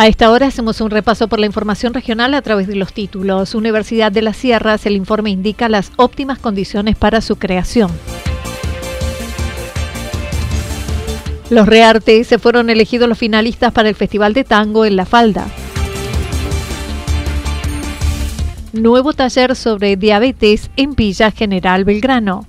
A esta hora hacemos un repaso por la información regional a través de los títulos. Universidad de las Sierras, el informe indica las óptimas condiciones para su creación. Los Reartes se fueron elegidos los finalistas para el Festival de Tango en La Falda. Nuevo taller sobre diabetes en Villa General Belgrano.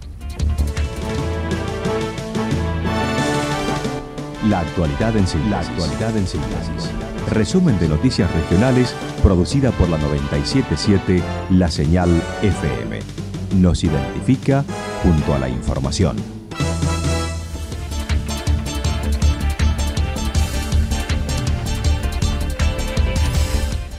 La actualidad en síntesis. La actualidad en síntesis. Resumen de noticias regionales producida por la 977 La Señal FM. Nos identifica junto a la información.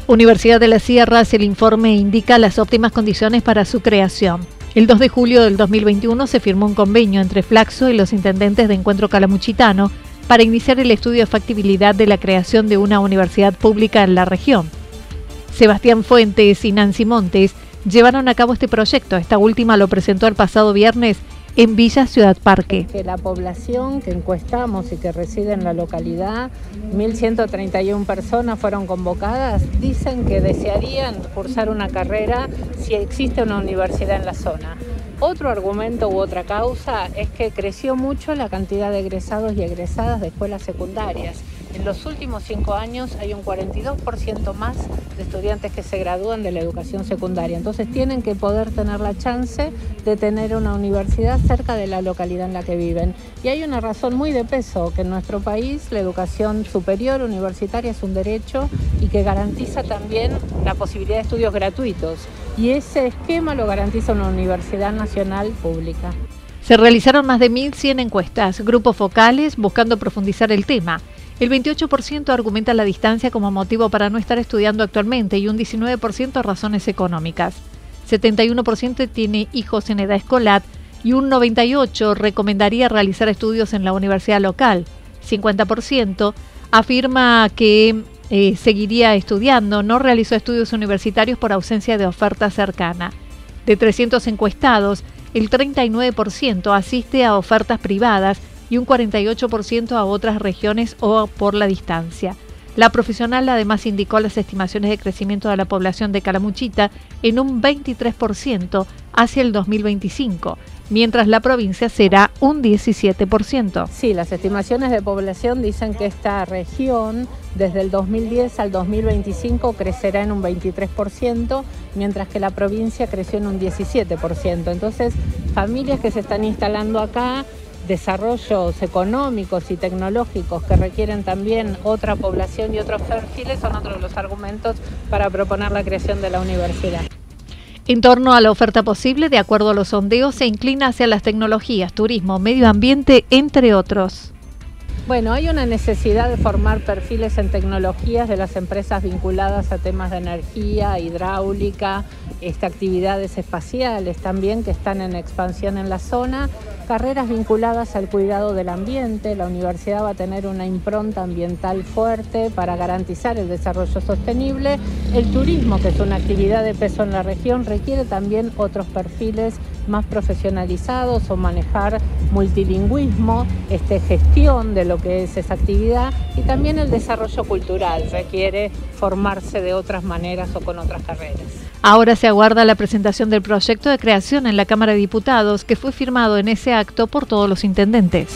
Universidad de las Sierras, el informe indica las óptimas condiciones para su creación. El 2 de julio del 2021 se firmó un convenio entre Flaxo y los intendentes de Encuentro Calamuchitano para iniciar el estudio de factibilidad de la creación de una universidad pública en la región. Sebastián Fuentes y Nancy Montes llevaron a cabo este proyecto. Esta última lo presentó el pasado viernes en Villa Ciudad Parque. Que la población que encuestamos y que reside en la localidad, 1.131 personas fueron convocadas, dicen que desearían cursar una carrera si existe una universidad en la zona. Otro argumento u otra causa es que creció mucho la cantidad de egresados y egresadas de escuelas secundarias. En los últimos cinco años hay un 42% más de estudiantes que se gradúan de la educación secundaria. Entonces tienen que poder tener la chance de tener una universidad cerca de la localidad en la que viven. Y hay una razón muy de peso, que en nuestro país la educación superior universitaria es un derecho y que garantiza también la posibilidad de estudios gratuitos. Y ese esquema lo garantiza una universidad nacional pública. Se realizaron más de 1.100 encuestas, grupos focales buscando profundizar el tema. El 28% argumenta la distancia como motivo para no estar estudiando actualmente y un 19% razones económicas. 71% tiene hijos en edad escolar y un 98% recomendaría realizar estudios en la universidad local. 50% afirma que eh, seguiría estudiando, no realizó estudios universitarios por ausencia de oferta cercana. De 300 encuestados, el 39% asiste a ofertas privadas y un 48% a otras regiones o por la distancia. La profesional además indicó las estimaciones de crecimiento de la población de Calamuchita en un 23% hacia el 2025, mientras la provincia será un 17%. Sí, las estimaciones de población dicen que esta región desde el 2010 al 2025 crecerá en un 23%, mientras que la provincia creció en un 17%. Entonces, familias que se están instalando acá desarrollos económicos y tecnológicos que requieren también otra población y otros perfiles son otros de los argumentos para proponer la creación de la universidad. En torno a la oferta posible, de acuerdo a los sondeos, se inclina hacia las tecnologías, turismo, medio ambiente, entre otros. Bueno, hay una necesidad de formar perfiles en tecnologías de las empresas vinculadas a temas de energía, hidráulica, este, actividades espaciales también que están en expansión en la zona, carreras vinculadas al cuidado del ambiente. La universidad va a tener una impronta ambiental fuerte para garantizar el desarrollo sostenible. El turismo, que es una actividad de peso en la región, requiere también otros perfiles más profesionalizados o manejar multilingüismo, este, gestión de lo que es esa actividad y también el desarrollo cultural requiere formarse de otras maneras o con otras carreras. Ahora se aguarda la presentación del proyecto de creación en la Cámara de Diputados, que fue firmado en ese acto por todos los intendentes.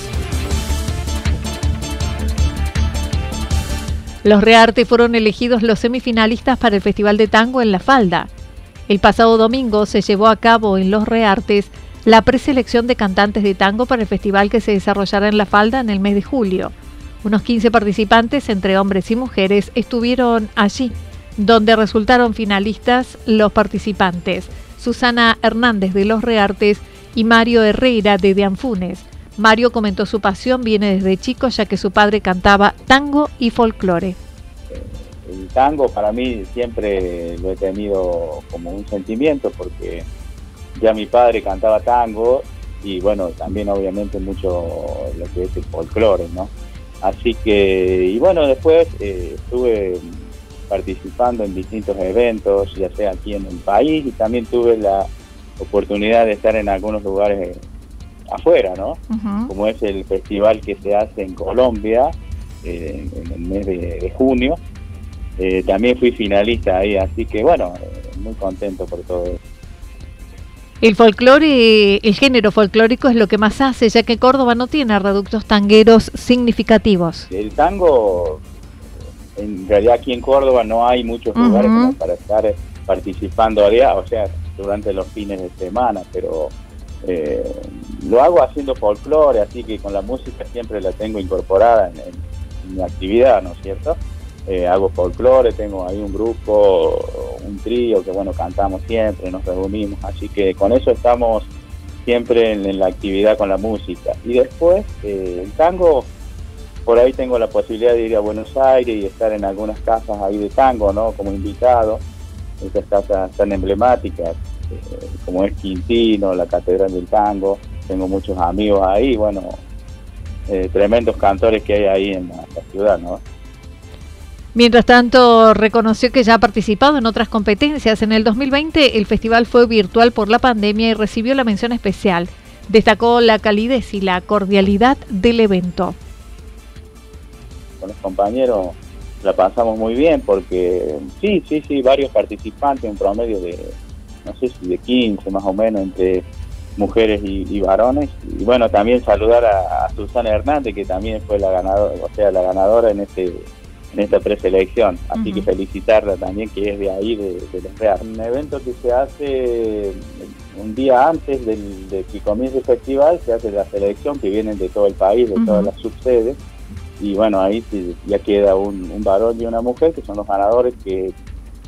Los Rearte fueron elegidos los semifinalistas para el Festival de Tango en La Falda. El pasado domingo se llevó a cabo en Los Reartes la preselección de cantantes de tango para el festival que se desarrollará en La Falda en el mes de julio. Unos 15 participantes, entre hombres y mujeres, estuvieron allí, donde resultaron finalistas los participantes Susana Hernández de Los Reartes y Mario Herrera de Deanfunes. Mario comentó su pasión viene desde chico ya que su padre cantaba tango y folclore. El tango para mí siempre lo he tenido como un sentimiento porque ya mi padre cantaba tango y bueno, también obviamente mucho lo que es el folclore, ¿no? Así que, y bueno, después eh, estuve participando en distintos eventos, ya sea aquí en el país, y también tuve la oportunidad de estar en algunos lugares afuera, ¿no? Como es el festival que se hace en Colombia eh, en el mes de, junio. Eh, también fui finalista ahí, así que bueno, muy contento por todo eso. El folclore, el género folclórico es lo que más hace, ya que Córdoba no tiene reductos tangueros significativos. El tango, en realidad aquí en Córdoba no hay muchos lugares para estar participando a día, o sea, durante los fines de semana, pero eh, lo hago haciendo folclore, así que con la música siempre la tengo incorporada en mi actividad, ¿no es cierto? Eh, hago folclore, tengo ahí un grupo, un trío que bueno, cantamos siempre, nos reunimos, así que con eso estamos siempre en, la actividad con la música. Y después, eh, el tango, por ahí tengo la posibilidad de ir a Buenos Aires y estar en algunas casas ahí de tango, ¿no? Como invitado, estas casas tan emblemáticas, eh, como es Quintino, la Catedral del Tango, tengo muchos amigos ahí, bueno, tremendos cantores que hay ahí en la ciudad, ¿no? Mientras tanto, reconoció que ya ha participado en otras competencias. En el 2020 el festival fue virtual por la pandemia y recibió la mención especial. Destacó la calidez y la cordialidad del evento. Con los compañeros la pasamos muy bien porque sí, sí, sí, varios participantes, un promedio de, no sé si de 15 más o menos entre mujeres y, varones. Y bueno, también saludar a, a Susana Hernández, que también fue la ganadora, o sea, la ganadora en este en esta preselección. Así que felicitarla también, que es de ahí, de, los Real. Un evento que se hace un día antes del, de que comience el festival, se hace la selección, que vienen de todo el país, de todas las subsedes. Y bueno, ahí ya queda un, varón y una mujer, que son los ganadores que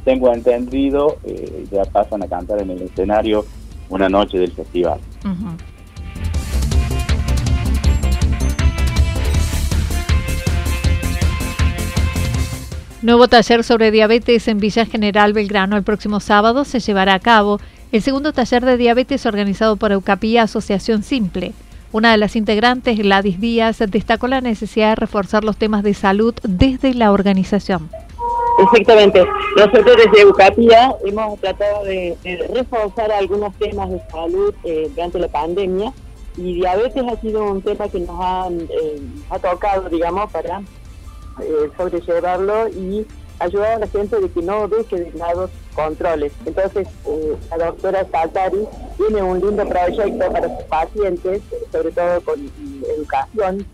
tengo entendido, eh, ya pasan a cantar en el escenario una noche del festival. Nuevo taller sobre diabetes en Villa General Belgrano el próximo sábado se llevará a cabo el segundo taller de diabetes organizado por Eucapía Asociación Simple. Una de las integrantes, Gladys Díaz, destacó la necesidad de reforzar los temas de salud desde la organización. Exactamente. Nosotros desde Eucapía hemos tratado de, reforzar algunos temas de salud eh, durante la pandemia y diabetes ha sido un tema que nos ha, eh, ha tocado, digamos, para eh, sobrellevarlo y ayudar a la gente de que no deje de lado controles. Entonces, eh, la doctora Saltari tiene un lindo proyecto para sus pacientes, sobre todo con educación.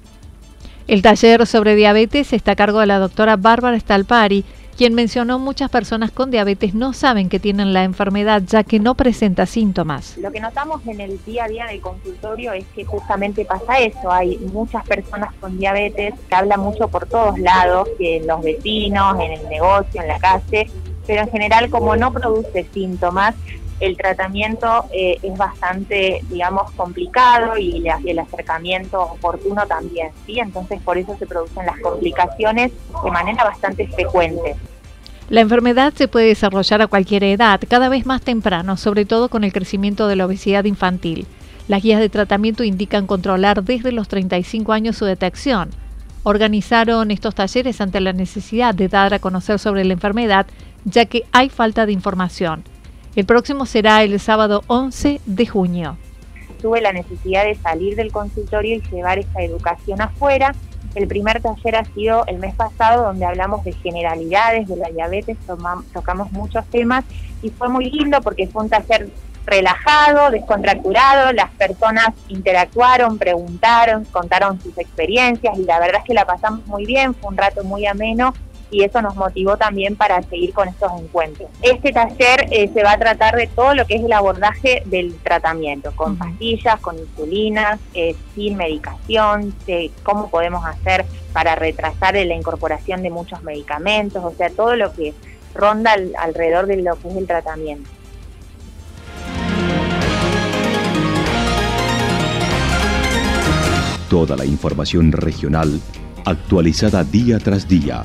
El taller sobre diabetes está a cargo de la doctora Bárbara Stalpari, quien mencionó muchas personas con diabetes no saben que tienen la enfermedad ya que no presenta síntomas. Lo que notamos en el día a día del consultorio es que justamente pasa eso, hay muchas personas con diabetes que hablan mucho por todos lados, que en los vecinos, en el negocio, en la calle, pero en general como no produce síntomas, el tratamiento eh, es bastante, digamos, complicado y el acercamiento oportuno también, ¿sí? Entonces por eso se producen las complicaciones de manera bastante frecuente. La enfermedad se puede desarrollar a cualquier edad, cada vez más temprano, sobre todo con el crecimiento de la obesidad infantil. Las guías de tratamiento indican controlar desde los 35 años su detección. Organizaron estos talleres ante la necesidad de dar a conocer sobre la enfermedad, ya que hay falta de información. El próximo será el sábado 11 de junio. Tuve la necesidad de salir del consultorio y llevar esta educación afuera El primer taller ha sido el mes pasado donde hablamos de generalidades de la diabetes, tocamos muchos temas y fue muy lindo porque fue un taller relajado, descontracturado, las personas interactuaron, preguntaron, contaron sus experiencias y la verdad es que la pasamos muy bien, fue un rato muy ameno y eso nos motivó también para seguir con estos encuentros. Este taller eh, se va a tratar de todo lo que es el abordaje del tratamiento, con pastillas, con insulinas, eh, sin medicación, de cómo podemos hacer para retrasar la incorporación de muchos medicamentos, o sea, todo lo que ronda alrededor de lo que es el tratamiento. Toda la información regional actualizada día tras día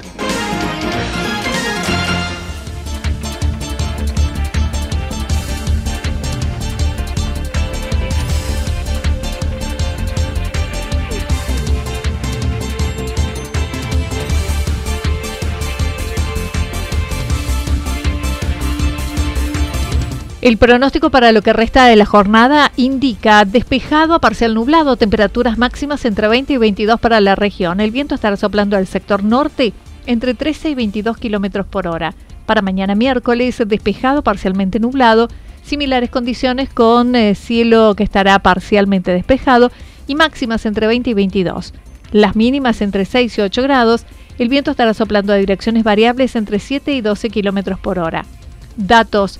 El pronóstico para lo que resta de la jornada indica despejado a parcial nublado, temperaturas máximas entre 20 y 22 para la región. El viento estará soplando al sector norte entre 13 y 22 kilómetros por hora. Para mañana miércoles, despejado parcialmente nublado, similares condiciones con eh, cielo que estará parcialmente despejado y máximas entre 20 y 22. Las mínimas entre 6 y 8 grados. El viento estará soplando a direcciones variables entre 7 y 12 kilómetros por hora. Datos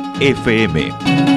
FM.